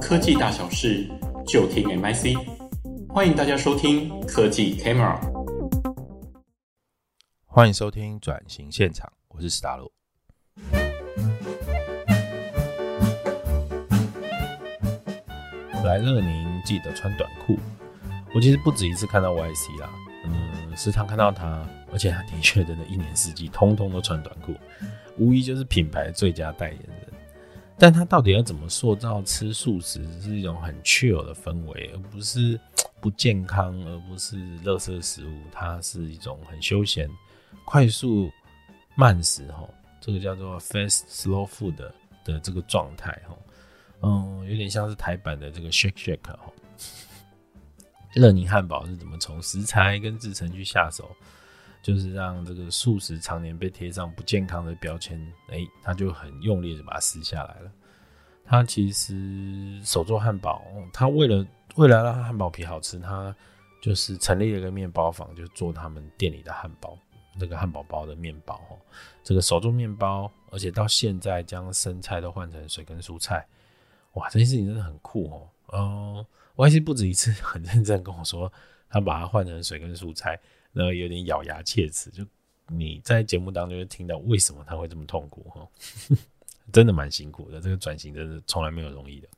科技大小事，就听 MIC。欢迎大家收听科技 Camera。欢迎收听转型现场，我是史达洛。来乐宁记得穿短裤。我其实不止一次看到 YC 啦，嗯，时常看到他，而且他的确真的，一年四季通通都穿短裤，无疑就是品牌最佳代言人。但他到底要怎么塑造吃素食是一种很 chill 的氛围，而不是 不健康，而不是垃圾食物？它是一种很休闲、快速、慢食哈，这个叫做 fast slow food 的这个状态哈，嗯，有点像是台版的这个 shake shake 哈。乐宁汉堡是怎么从食材跟制成去下手？就是让这个素食常年被贴上不健康的标签，哎、他就很用力的把它撕下来了。他其实手做汉堡，他为了为了让汉堡皮好吃，他就是成立了一个面包房，就做他们店里的汉堡，这个汉堡包的面包哦，这个手做面包，而且到现在将生菜都换成水跟蔬菜，哇，这件事情真的很酷哦。嗯我还是不止一次很认真跟我说，他把它换成水跟蔬菜。然后有点咬牙切齿，就你在节目当中就听到为什么他会这么痛苦哈，真的蛮辛苦的。这个转型真的从来没有容易的。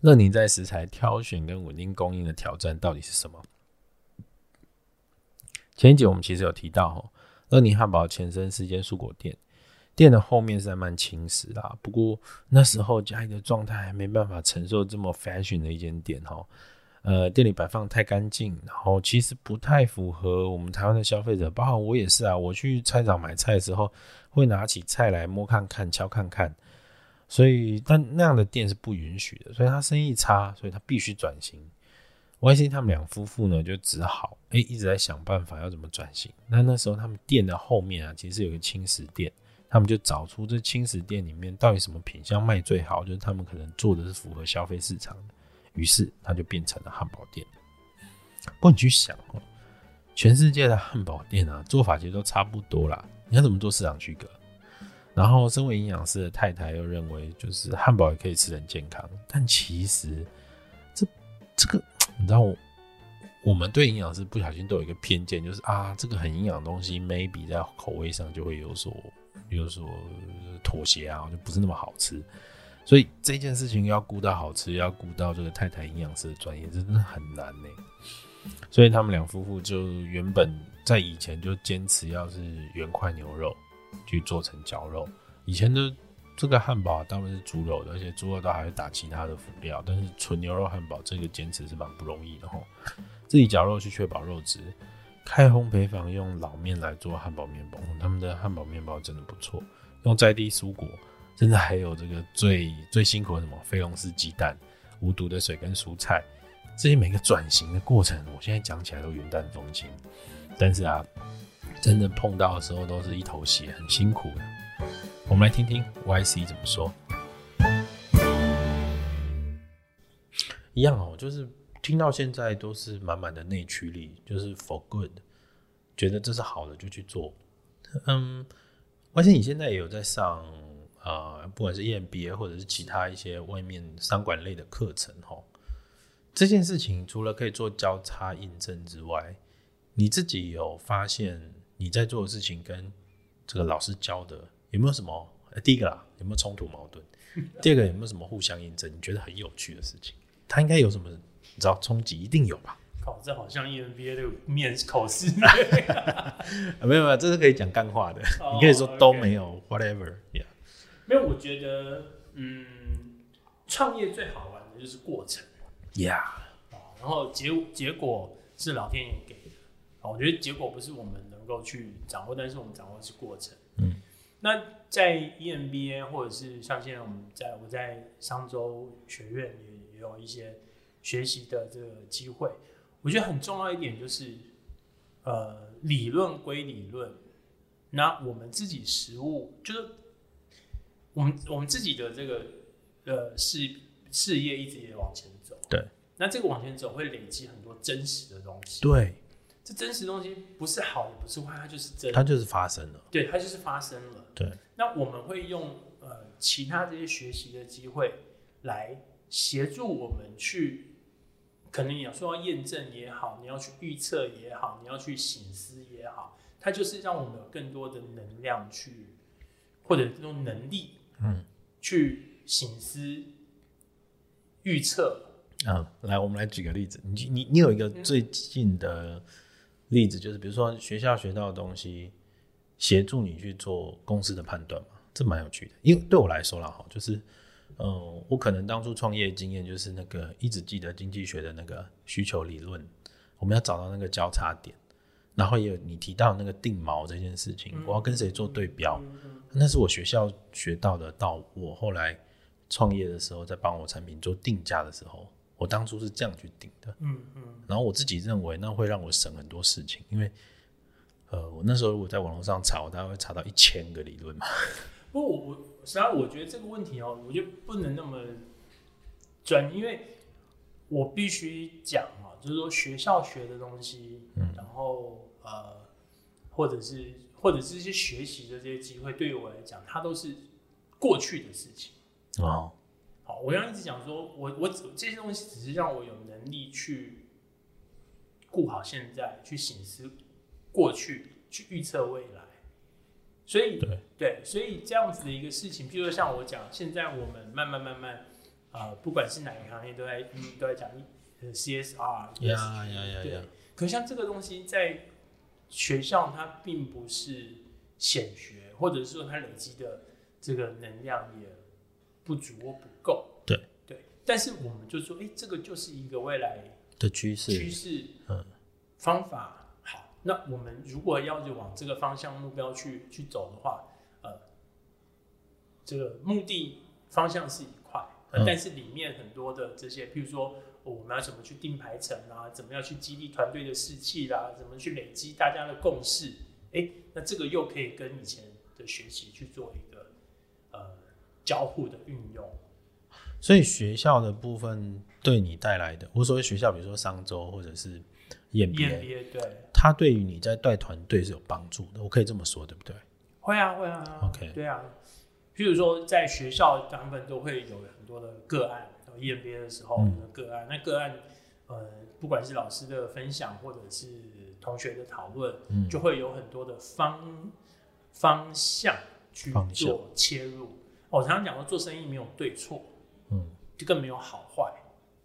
乐宁在食材挑选跟稳定供应的挑战到底是什么？前一集我们其实有提到哈，乐宁汉堡前身是间蔬果店，店的后面是在卖轻食啦。不过那时候家里的状态还没办法承受这么 fashion 的一间店哈。呃，店里摆放太干净，然后其实不太符合我们台湾的消费者，包括我也是啊。我去菜场买菜的时候，会拿起菜来摸看看、敲看看，所以但那样的店是不允许的，所以他生意差，所以他必须转型。YC 他们两夫妇呢，就只好哎、欸、一直在想办法要怎么转型。那那时候他们店的后面啊，其实有个轻食店，他们就找出这轻食店里面到底什么品相卖最好，就是他们可能做的是符合消费市场的。于是，它就变成了汉堡店。不过你去想哦，全世界的汉堡店啊，做法其实都差不多啦。你要怎么做市场区隔？然后，身为营养师的太太又认为，就是汉堡也可以吃很健康。但其实，这这个，你知道，我们对营养师不小心都有一个偏见，就是啊，这个很营养的东西，maybe 在口味上就会有所有所妥协啊，就不是那么好吃。所以这件事情要顾到好吃，要顾到这个太太营养师的专业，真的很难呢。所以他们两夫妇就原本在以前就坚持要是原块牛肉去做成绞肉。以前的这个汉堡大部分是猪肉的，而且猪肉都还会打其他的辅料。但是纯牛肉汉堡这个坚持是蛮不容易的吼。自己绞肉去确保肉质，开烘焙坊用老面来做汉堡面包，他们的汉堡面包真的不错，用在地蔬果。甚至还有这个最最辛苦的什么非龙式鸡蛋、无毒的水跟蔬菜，这些每个转型的过程，我现在讲起来都云淡风轻。但是啊，真的碰到的时候都是一头血，很辛苦的。我们来听听 YC 怎么说。一样哦，就是听到现在都是满满的内驱力，就是 for good，觉得这是好的就去做。嗯而且你现在也有在上。啊、呃，不管是 EMBA 或者是其他一些外面商管类的课程，哈，这件事情除了可以做交叉印证之外，你自己有发现你在做的事情跟这个老师教的有没有什么？呃、第一个啦，有没有冲突矛盾？第二个有没有什么互相印证？你觉得很有趣的事情？它应该有什么？你知道冲击一定有吧？考这好像 EMBA 这个面考试 没有没有，这是可以讲干话的，你可以说都没有、oh, okay.，whatever，yeah。因为我觉得，嗯，创业最好玩的就是过程，Yeah，然后结结果是老天爷给的，我觉得结果不是我们能够去掌握，但是我们掌握的是过程。嗯，那在 EMBA 或者是像现在我们在我在商州学院也也有一些学习的这个机会，我觉得很重要一点就是，呃，理论归理论，那我们自己实务就是。我们我们自己的这个呃事事业一直也往前走，对。那这个往前走会累积很多真实的东西，对。这真实的东西不是好也不是坏，它就是真，它就是发生了，对，它就是发生了，对。那我们会用呃其他这些学习的机会，来协助我们去，可能你要说要验证也好，你要去预测也好，你要去醒思也好，它就是让我们有更多的能量去，或者这种能力，嗯，去醒思、预测。嗯，来，我们来举个例子，你你你有一个最近的例子，就是比如说学校学到的东西，协助你去做公司的判断嘛，这蛮有趣的。因为对我来说啦，哈，就是。嗯，我可能当初创业经验就是那个一直记得经济学的那个需求理论，我们要找到那个交叉点，然后也有你提到那个定锚这件事情，我要跟谁做对标，那是我学校学到的。到我后来创业的时候，在帮我产品做定价的时候，我当初是这样去定的。嗯嗯，然后我自己认为那会让我省很多事情，因为呃，我那时候如果在网络上查，我大概会查到一千个理论嘛。不过我我实际上我觉得这个问题哦、喔，我就不能那么专，因为我必须讲啊，就是说学校学的东西，嗯，然后呃，或者是或者是一些学习的这些机会，对于我来讲，它都是过去的事情。哦，好，我刚刚一直讲说，我我这些东西只是让我有能力去顾好现在，去省思过去，去预测未来。所以对，对，所以这样子的一个事情，譬如说像我讲，现在我们慢慢慢慢，呃，不管是哪个行业都在、嗯、都在讲 CSR，呀呀呀呀。可像这个东西在学校它并不是显学，或者是说它累积的这个能量也不足或不够。对。对，但是我们就说，哎，这个就是一个未来的趋势。趋势，嗯，方法好。那我们如果要就往这个方向目标去去走的话，呃，这个目的方向是一块，呃，但是里面很多的这些，譬如说我们要怎么去定排程啊，怎么样去激励团队的士气啦，怎么去累积大家的共识，哎，那这个又可以跟以前的学习去做一个呃交互的运用。所以学校的部分对你带来的，我所谓学校，比如说商周或者是。EMBA 对，它对于你在带团队是有帮助的，我可以这么说，对不对？会啊，会啊。OK，对啊。譬如说，在学校，大部分都会有很多的个案，EMBA 的时候的个案，嗯、那个案，呃，不管是老师的分享，或者是同学的讨论，嗯、就会有很多的方方向去做切入。我常常讲说，做生意没有对错，嗯，就更没有好坏，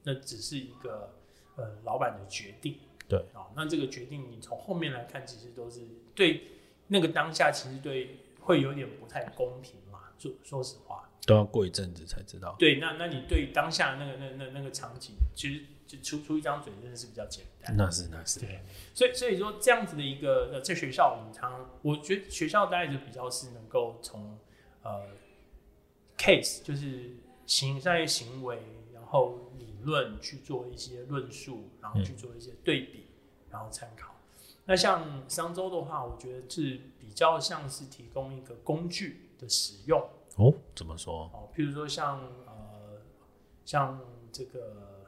那只是一个呃老板的决定。对啊，那这个决定你从后面来看，其实都是对那个当下，其实对会有点不太公平嘛。说说实话，都要过一阵子才知道。对，那那你对当下那个那那那个场景，其实就出出一张嘴真的是比较简单。那是那是。对，所以所以说这样子的一个呃，在学校，我们常我觉得学校大概就比较是能够从呃 case 就是行商业行为，然后理。论去做一些论述，然后去做一些对比，嗯、然后参考。那像商周的话，我觉得是比较像是提供一个工具的使用。哦，怎么说？哦，譬如说像呃，像这个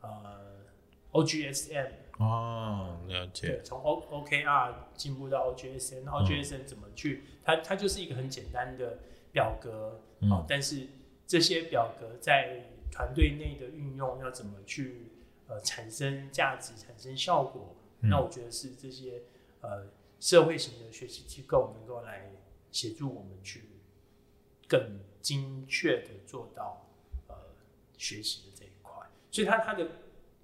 呃，OGSM 哦，了解。对，从 O OKR 进步到 OGSM，OGSM 怎么去？嗯、它它就是一个很简单的表格，嗯、哦，但是这些表格在团队内的运用要怎么去呃产生价值、产生效果？嗯、那我觉得是这些呃社会型的学习机构能够来协助我们去更精确的做到呃学习的这一块。所以它它的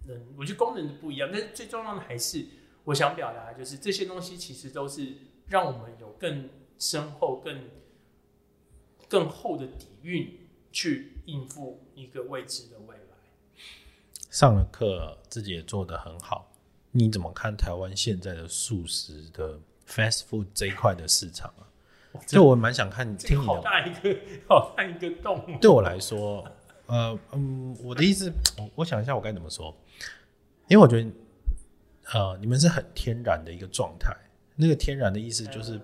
能，我觉得功能的不一样，但是最重要的还是我想表达就是这些东西其实都是让我们有更深厚、更更厚的底蕴去。应付一个未知的未来。上了课，自己也做得很好。你怎么看台湾现在的素食的 fast food 这一块的市场啊？就我蛮想看，听你的。好大一个，好大一个洞。对我来说，呃，嗯，我的意思，我我想一下，我该怎么说？因为我觉得，呃，你们是很天然的一个状态。那个天然的意思就是，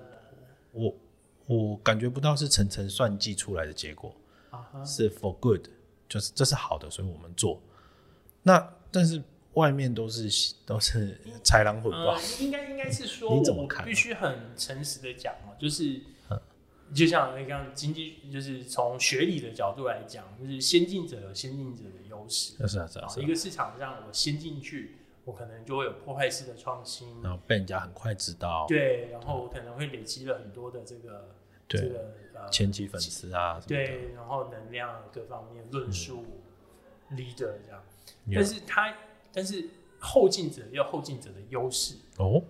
我我感觉不到是层层算计出来的结果。是 for good，就是这是好的，所以我们做。那但是外面都是都是豺狼虎豹，应该应该是说，你怎么看？必须很诚实的讲哦，就是就像那刚经济，就是从学理的角度来讲，就是先进者有先进者的优势。是啊，是啊。一个市场上我先进去，我可能就会有破坏式的创新，然后被人家很快知道。对，然后我可能会累积了很多的这个这个呃前期粉丝啊，对，然后能量各方面论述、嗯、leader 这样。但是他，但是后进者有后进者的优势哦，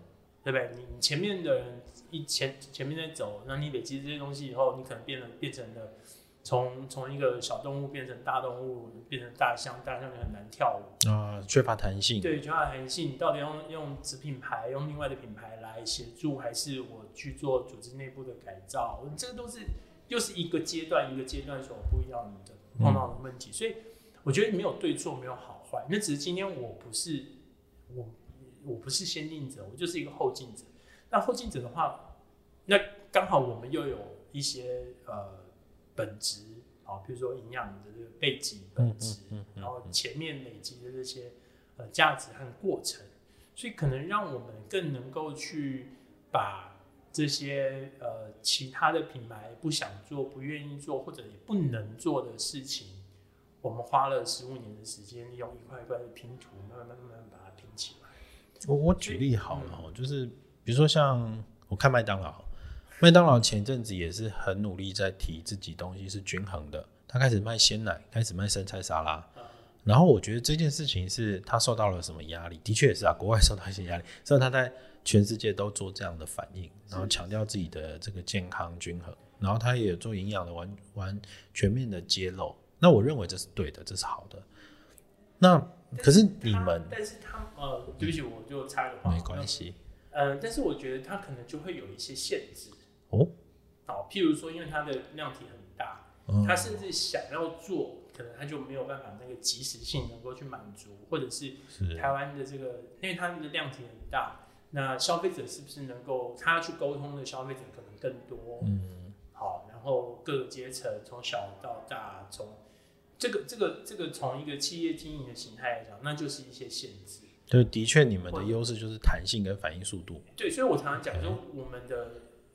对不对？你前面的人。一前前面在走，那你累积这些东西以后，你可能变成变成了从从一个小动物变成大动物，变成大象，大象就很难跳舞啊，缺乏弹性。对，缺乏弹性。你到底用用子品牌，用另外的品牌来协助，还是我去做组织内部的改造？这个都是又是一个阶段一个阶段所不一样的碰到的问题。嗯、所以我觉得没有对错，没有好坏，那只是今天我不是我我不是先进者，我就是一个后进者。那后进者的话，那刚好我们又有一些呃本质啊，比如说营养的这个背景本质，嗯嗯嗯嗯、然后前面累积的这些呃价值和过程，所以可能让我们更能够去把这些呃其他的品牌不想做、不愿意做或者也不能做的事情，我们花了十五年的时间，用一块一块的拼图，慢慢慢慢把它拼起来。我我举例好了，嗯、就是。比如说像我看麦当劳，麦当劳前阵子也是很努力在提自己东西是均衡的，他开始卖鲜奶，开始卖生菜沙拉，然后我觉得这件事情是他受到了什么压力？的确也是啊，国外受到一些压力，所以他在全世界都做这样的反应，然后强调自己的这个健康均衡，然后他也有做营养的完完全面的揭露。那我认为这是对的，这是好的。那可是你们，但是他呃，对不起，我就插个话，没关系。嗯，但是我觉得它可能就会有一些限制哦。好，譬如说，因为它的量体很大，它、嗯、甚至想要做，可能它就没有办法那个及时性能够去满足，或者是台湾的这个，因为它的量体很大，那消费者是不是能够他去沟通的消费者可能更多？嗯，好，然后各个阶层从小到大，从这个这个这个从一个企业经营的形态来讲，那就是一些限制。对，的确，你们的优势就是弹性跟反应速度。对，所以我常常讲说，我们的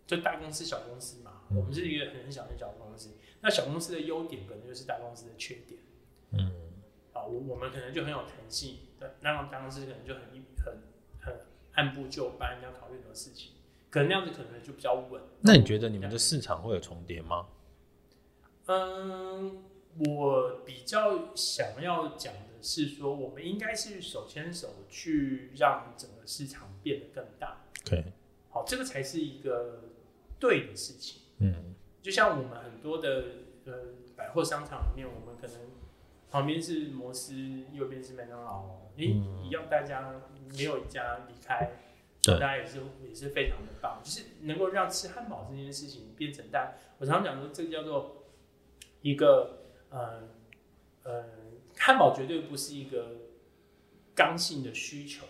就大公司、小公司嘛，嗯、我们是一个很小很小的公司。那小公司的优点，可能就是大公司的缺点。嗯，啊，我我们可能就很有弹性，对，那大公司可能就很很很按部就班，要考虑很多事情，可能那样子可能就比较稳。那你觉得你们的市场会有重叠吗？嗯，我比较想要讲的。是说，我们应该是手牵手去让整个市场变得更大。对，好，这个才是一个对的事情。嗯，就像我们很多的呃百货商场里面，我们可能旁边是摩斯，右边是麦当劳，诶，一样，大家没有一家离开，大家也是也是非常的棒，就是能够让吃汉堡这件事情变成大。我常常讲说，这个叫做一个呃呃。汉堡绝对不是一个刚性的需求，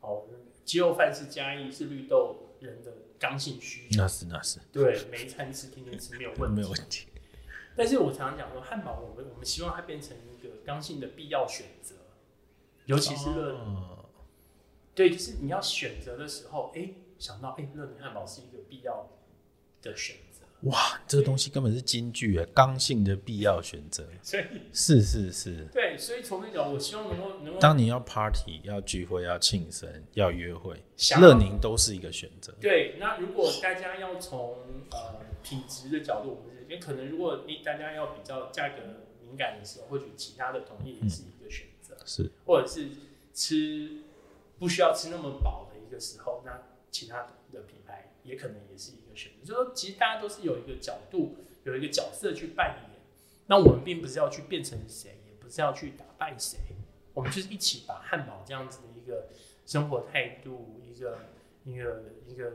哦，鸡肉饭是嘉义是绿豆人的刚性需求，那是那是，对，每一餐吃天天吃没有问题，没有问题。但是我常常讲说，汉堡我们我们希望它变成一个刚性的必要选择，尤其是乐柠，哦、对，就是你要选择的时候，哎、欸，想到哎，乐柠汉堡是一个必要的选择。哇，这个东西根本是金句哎，刚性的必要选择。所以是是是。对，所以从那种，我希望能够能够。当你要 party、要聚会、要庆生、要约会，乐宁都是一个选择。对，那如果大家要从呃品质的角度，我们也可能如果你大家要比较价格敏感的时候，或许其他的同业也是一个选择。嗯、是，或者是吃不需要吃那么饱的一个时候，那其他的品牌也可能也是。就是说，其实大家都是有一个角度，有一个角色去扮演。那我们并不是要去变成谁，也不是要去打败谁，我们就是一起把汉堡这样子的一个生活态度，一个一个一个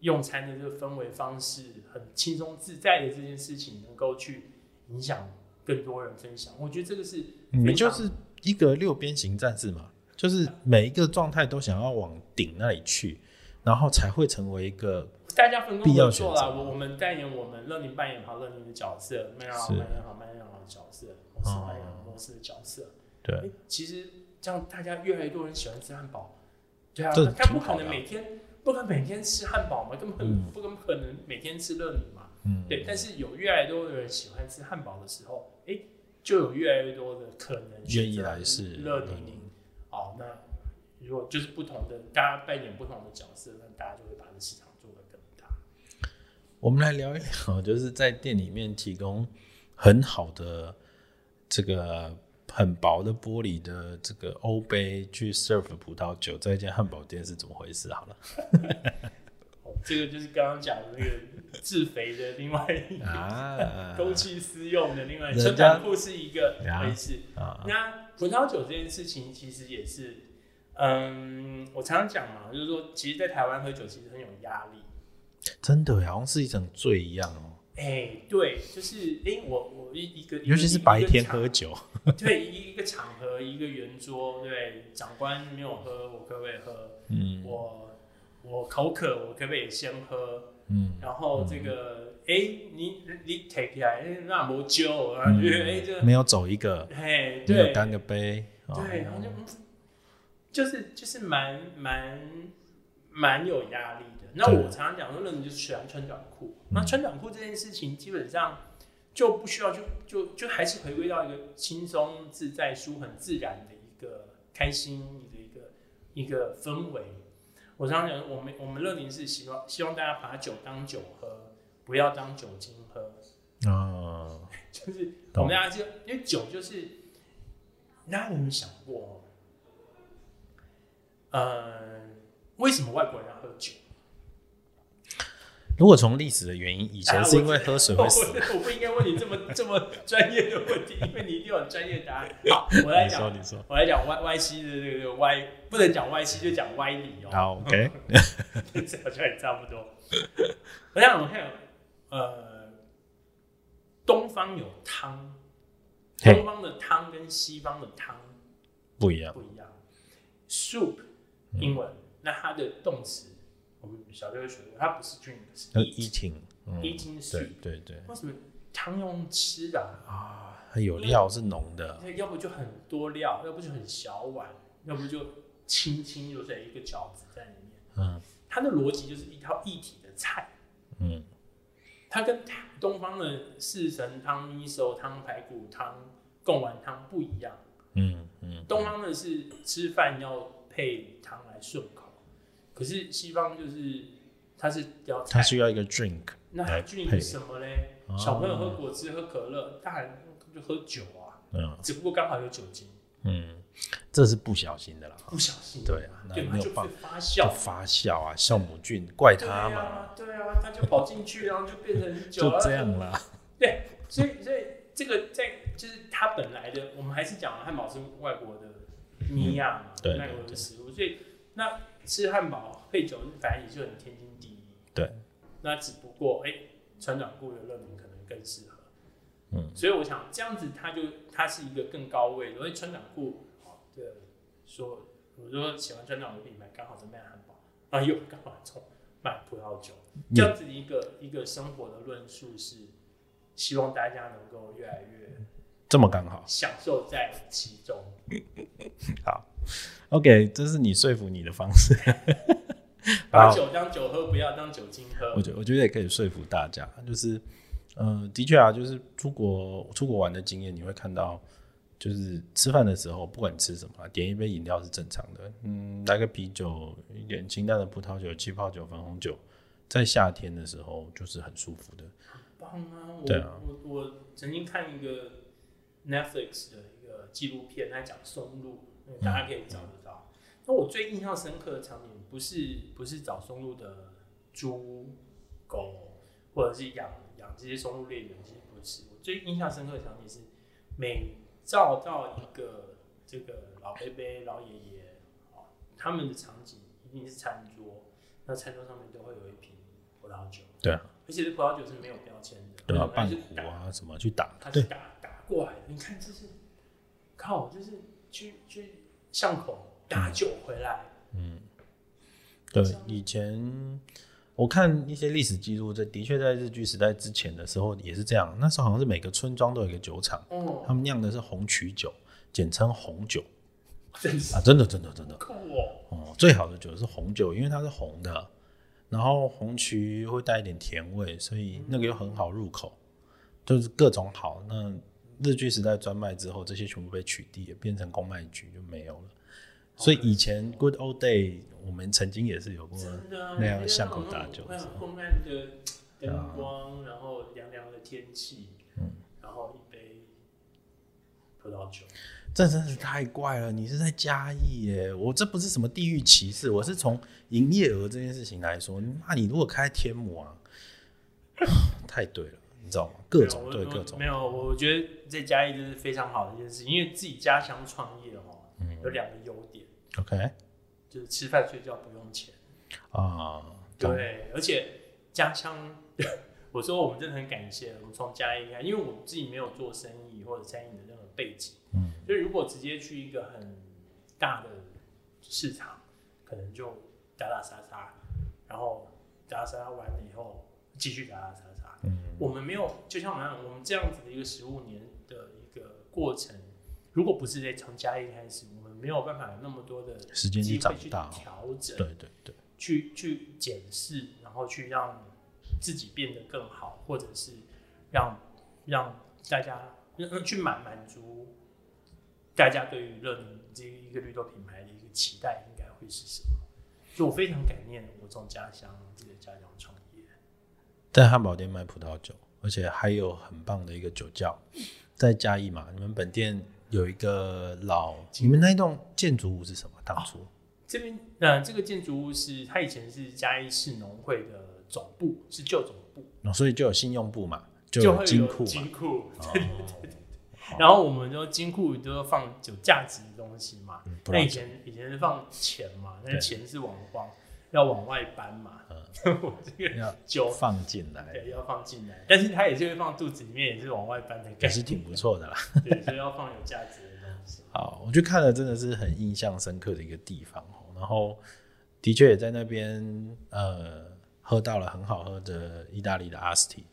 用餐的这个氛围方式，很轻松自在的这件事情，能够去影响更多人分享。我觉得这个是你们就是一个六边形战士嘛，就是每一个状态都想要往顶那里去，然后才会成为一个。大家分工合作啦，我我们代言我们乐宁扮演好乐宁的角色，麦当劳扮演好麦当劳的角色，摩斯扮演公司的角色。对，其实这样大家越来越多人喜欢吃汉堡，对啊，他不可能每天不可能每天吃汉堡嘛，根本不可能每天吃乐宁嘛。嗯，对。但是有越来越多的人喜欢吃汉堡的时候，哎、欸，就有越来越多的可能愿意来是乐柠柠。哦，那如果就是不同的，大家扮演不同的角色，那大家就会把这市场。我们来聊一聊，就是在店里面提供很好的这个。很薄的玻璃的这个欧杯去 serve 葡萄酒，在一间汉堡店是怎么回事？好了，这个就是刚刚讲的那个自肥的另外一个 啊，公器私用的另外一个，存档库是一个回事啊。那葡萄酒这件事情其实也是，嗯，我常常讲嘛，就是说，其实，在台湾喝酒其实很有压力，真的，好像是一种罪一样哦。哎、欸，对，就是哎、欸，我我一一个，尤其是白天喝酒，对，一一个场合，一个圆桌，对，长官没有喝，我可不可以喝？嗯，我我口渴，我可不可以先喝？嗯，然后这个，哎、你你 take 起来，那没酒啊？哎、欸，这没有走一个，嘿，没有干个杯，对，然后就就是就是蛮蛮蛮有压力的。那我常常讲说，那你就喜欢穿短裤。那穿短裤这件事情，基本上就不需要就，就就就还是回归到一个轻松自在、舒很自然的一个开心的一个一个氛围。我常常讲，我们我们乐柠是希望希望大家把酒当酒喝，不要当酒精喝。哦，就是我们大家就因为酒就是，大家有没有想过？呃，为什么外国人要喝酒？如果从历史的原因，以前是因为喝水会死。啊、我，不应该问你这么这么专业的问题，因为你一定有专业答案。好，我来讲，你说，我来讲歪歪西的这个歪，不能讲歪西，就讲歪理哦。好，OK，这好像也差不多。我想，我看，呃，东方有汤，东方的汤跟西方的汤不一样，不一样。Soup，英文，嗯、那它的动词。我们小学会学过，它不是 drink，是 eating，eating 是，对对对。为什么汤用吃的啊？它有料是浓的，要不就很多料，要不就很小碗，要不就轻轻就在一个饺子在里面。嗯，它的逻辑就是一套一体的菜。嗯，它跟东方的四神汤、米寿汤、排骨汤、贡丸汤不一样。嗯嗯，东方的是吃饭要配汤来顺口。可是西方就是，它是要它需要一个 drink，那 drink 什么嘞？小朋友喝果汁、喝可乐，大人就喝酒啊。嗯，只不过刚好有酒精。嗯，这是不小心的啦。不小心。对啊，那没有办法发酵，发酵啊，酵母菌怪他嘛。对啊，他就跑进去，然后就变成酒。就这样啦。对，所以所以这个在就是它本来的，我们还是讲汉堡是外国的米亚嘛，外国的食物，所以那。吃汉堡配酒，反正也就很天经地义。对，那只不过哎，穿短裤的乐柠可能更适合。嗯，所以我想这样子，它就它是一个更高位的。因为穿短裤，哦，对，说我说喜欢穿短裤的品牌，刚好是卖汉堡，啊，又刚好从卖葡萄酒，这样子一个、嗯、一个生活的论述是，希望大家能够越来越这么刚好享受在其中。好。OK，这是你说服你的方式，把酒当酒喝，不要当酒精喝。我觉我觉得也可以说服大家，就是，呃，的确啊，就是出国出国玩的经验，你会看到，就是吃饭的时候，不管吃什么，点一杯饮料是正常的，嗯，来个啤酒，一点清淡的葡萄酒、气泡酒、粉红酒，在夏天的时候就是很舒服的，很棒啊！我对啊，我我曾经看一个 Netflix 的一个纪录片，他讲松露。大家可以找得到。那、嗯、我最印象深刻的场景，不是不是找松露的猪、狗，或者是养养这些松露猎人，其实不是。我最印象深刻的场景是，每照到一个这个老伯伯、老爷爷，他们的场景一定是餐桌，那餐桌上面都会有一瓶葡萄酒。对啊，而且这葡萄酒是没有标签的，对啊，半壶啊什么去打，他是打打过来的。你看这是，靠，就是。去去巷口打酒回来。嗯，对，以前我看一些历史记录，这的确在日据时代之前的时候也是这样。那时候好像是每个村庄都有一个酒厂，嗯，他们酿的是红曲酒，简称红酒。真是啊，真的真的真的。酷哦。哦，最好的酒是红酒，因为它是红的。然后红曲会带一点甜味，所以那个又很好入口，就是各种好。那日据时代专卖之后，这些全部被取缔了，变成公卖局就没有了。所以以前 Good Old Day，我们曾经也是有过那样巷口大酒，昏暗的灯光，然后凉凉的天气，嗯，然后一杯葡萄酒，这真是太怪了。你是在嘉义耶？我这不是什么地域歧视，我是从营业额这件事情来说。那你如果开天母啊，太对了，你知道吗？各种对各种，没有，我觉得在嘉义就是非常好的一件事，因为自己家乡创业哦，有两个优点。OK，就是吃饭睡觉不用钱。啊，对，而且家乡，我说我们真的很感谢，我们从嘉义开，因为我自己没有做生意或者餐饮的任何背景，嗯，所以如果直接去一个很大的市场，可能就打打杀杀，然后打打杀杀完了以后继续打打杀杀，嗯，我们没有，就像我们我们这样子的一个十五年的一个过程，如果不是在从嘉义开始，我们没有办法有那么多的时间去长大、调整，对对对，去去检视，然后去让自己变得更好，或者是让让大家去满满足大家对于乐宁这一个绿豆品牌的一个期待，应该会是什么？所以我非常感念我从家乡自己的家乡创业，在汉堡店卖葡萄酒，而且还有很棒的一个酒窖，在嘉义嘛，你们本店。有一个老，你们那栋建筑物是什么？当初、哦、这边，呃，这个建筑物是它以前是嘉义市农会的总部，是旧总部，哦，所以就有信用部嘛，就有金库，金库，对对对。然后我们就金库都要放有价值的东西嘛，那、嗯、以前以前是放钱嘛，那钱是往往要往外搬嘛。我这个酒放进来，对，要放进来，但是它也是会放肚子里面，也是往外搬的，也是挺不错的啦。对，所以要放有价值的东西。好，我就看了，真的是很印象深刻的一个地方。然后的确也在那边，呃，喝到了很好喝的意大利的阿斯提。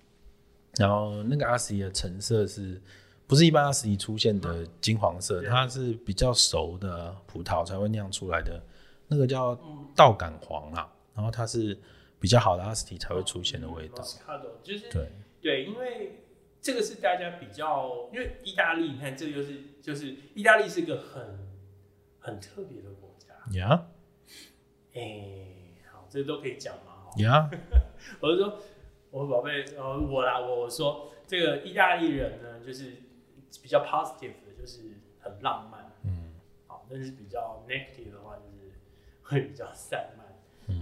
然后那个阿斯提的成色是不是一般阿斯提出现的金黄色？它是比较熟的葡萄才会酿出来的，那个叫稻杆黄啊。然后它是。比较好的阿斯提才会出现的味道，就是对对，因为这个是大家比较，因为意大利，你看这个就是就是意大利是一个很很特别的国家呀。哎 Yeah.，好，这都可以讲嘛，呀 Yeah. 我就说，我宝贝，呃，我啦，我我说这个意大利人呢，就是比较 positive 的，就是很浪漫，嗯，好，但是比较 negative 的话，就是会比较散漫。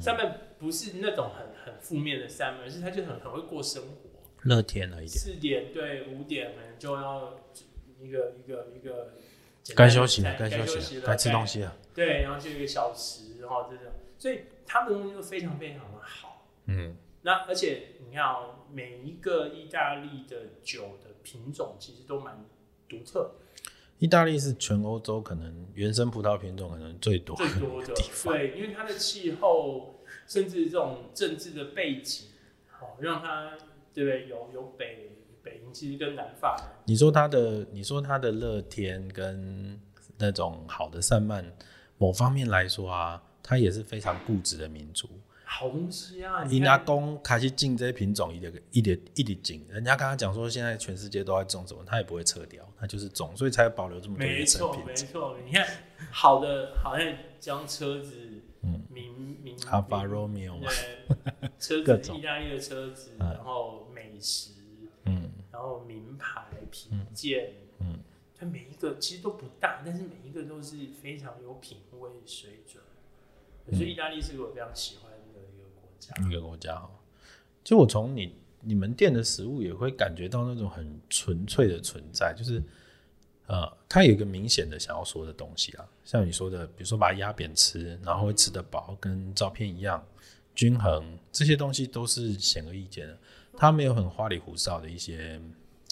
上面不是那种很很负面的三面，而是他就很很会过生活，乐天了一点。四点对五点可能就要一个一个一个该休息了，该休息了，该吃东西了。对，然后就一个小时，然后这种，所以他的东西就非常非常的好。嗯，那而且你看哦，每一个意大利的酒的品种其实都蛮独特。意大利是全欧洲可能原生葡萄品种可能最多最多的地方，对，因为它的气候，甚至这种政治的背景，好让它对不对？有有北北营其实跟南法，你说它的，你说它的乐天跟那种好的散漫，某方面来说啊，它也是非常固执的民族。好东西啊！伊阿公开始进这些品种，一点一点一点进。人家刚刚讲说，现在全世界都在种什么，他也不会撤掉，他就是种，所以才保留这么多原生品。没错，没错。你看，好的，好像将车子，嗯，名名阿法罗密欧，对，车子，意大利的车子，然后美食，嗯，然后名牌皮件，嗯，它每一个其实都不大，但是每一个都是非常有品味水准。所以意大利是我非常喜欢。一个国家哈，就我从你你们店的食物也会感觉到那种很纯粹的存在，就是呃，它有一个明显的想要说的东西啊，像你说的，比如说把它压扁吃，然后会吃得饱，跟照片一样均衡，这些东西都是显而易见的。它没有很花里胡哨的一些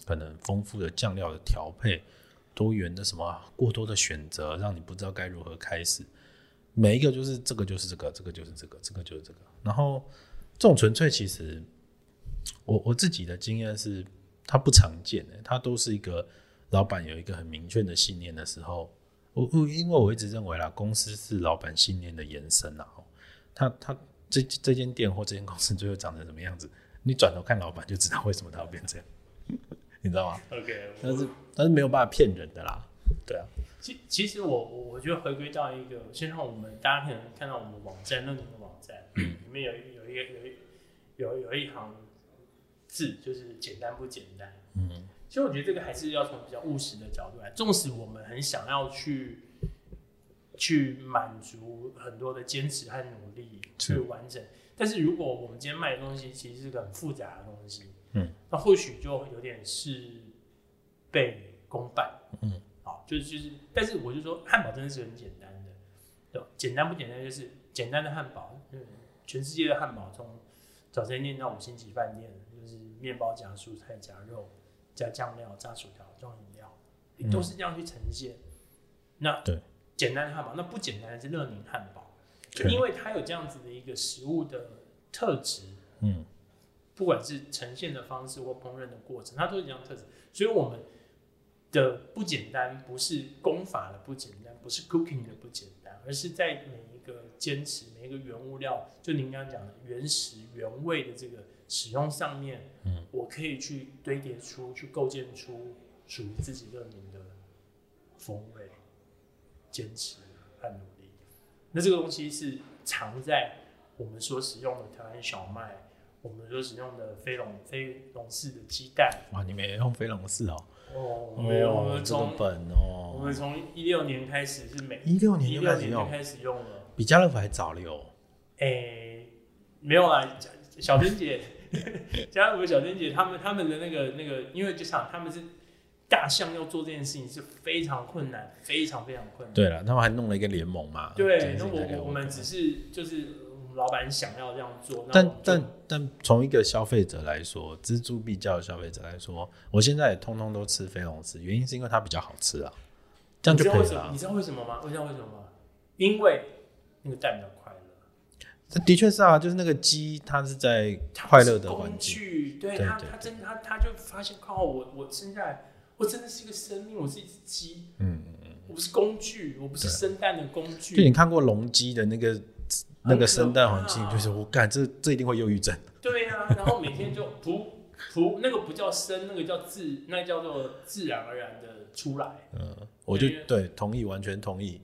可能丰富的酱料的调配，多元的什么过多的选择，让你不知道该如何开始。每一个就是这个就是这个，这个就是这个，这个就是这个。然后这种纯粹，其实我我自己的经验是，它不常见的。它都是一个老板有一个很明确的信念的时候，我我因为我一直认为啦，公司是老板信念的延伸啦。他他这这间店或这间公司最后长成什么样子，你转头看老板就知道为什么他要变这样，你知道吗？OK，但是但是没有办法骗人的啦，对啊。其其实我我觉得回归到一个，先让我们大家可能看到我们网站那个网站里 面有有一个有一有有一行字，就是简单不简单。嗯，其实我觉得这个还是要从比较务实的角度来，纵使我们很想要去。去满足很多的坚持和努力去完整，但是如果我们今天卖的东西其实是个很复杂的东西，嗯，那或许就有点是被公办，嗯，好，就是就是，但是我就说汉堡真的是很简单的，对，简单不简单就是简单的汉堡，嗯，全世界的汉堡从早餐店到五星级饭店，就是面包夹蔬菜夹肉加酱料加薯条装饮料，都是这样去呈现，嗯、那对。简单的汉堡，那不简单的是乐宁汉堡，就因为它有这样子的一个食物的特质，嗯，不管是呈现的方式或烹饪的过程，它都是这样特质。所以我们的不简单，不是功法的不简单，不是 cooking 的不简单，而是在每一个坚持，每一个原物料，就您刚刚讲的原始原味的这个使用上面，嗯，我可以去堆叠出去构建出属于自己乐宁的风味。坚持和努力，那这个东西是藏在我们所使用的台湾小麦，我们所使用的飞龙飞龙式的鸡蛋。哇，你们也用飞龙式哦？哦，没有，我们从本哦，我们从一六年开始是每一六年一六年就开始用了，比家乐福还早了哟。哎、没有啦，小珍姐，家乐福小珍姐他们他们的那个那个，因为就像他们是。大象要做这件事情是非常困难，非常非常困难。对了，他们还弄了一个联盟嘛？对，那我我们只是就是老板想要这样做。但但但从一个消费者来说，錙铢必较的消费者来说，我现在也通通都吃飞龙吃，原因是因为它比较好吃啊。这样就可以了。你知道为什么吗？你知道为什么吗？因为那个蛋比较快乐。这的确是啊，就是那个鸡，它是在快乐的环境。对它，它真它它就发现靠我我生下来。我真的是一个生命，我是一只鸡，嗯嗯嗯，我不是工具，我不是生蛋的工具。就你看过龙鸡的那个那个生蛋环境，就是我感这这一定会忧郁症。对呀、啊，然后每天就扑扑，那个不叫生，那个叫自，那个、叫做自然而然的出来。嗯，我就对同意，完全同意。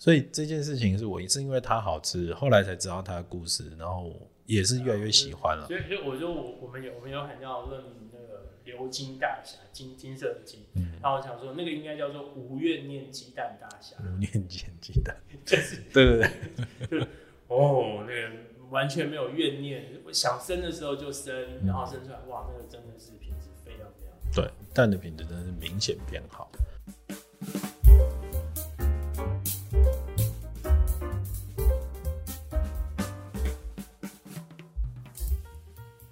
所以这件事情是我也是因为它好吃，后来才知道它的故事，然后也是越来越喜欢了。所以所以我就我我们有我们有很叫论。鎏金大侠，金金色的金，嗯，然后我想说，那个应该叫做无怨念鸡蛋大侠。无念念鸡蛋，就是对 对对，哦，那个完全没有怨念，我想生的时候就生，然后生出来，嗯、哇，那个真的是品质非常非常。对，蛋的品质真的是明显变好。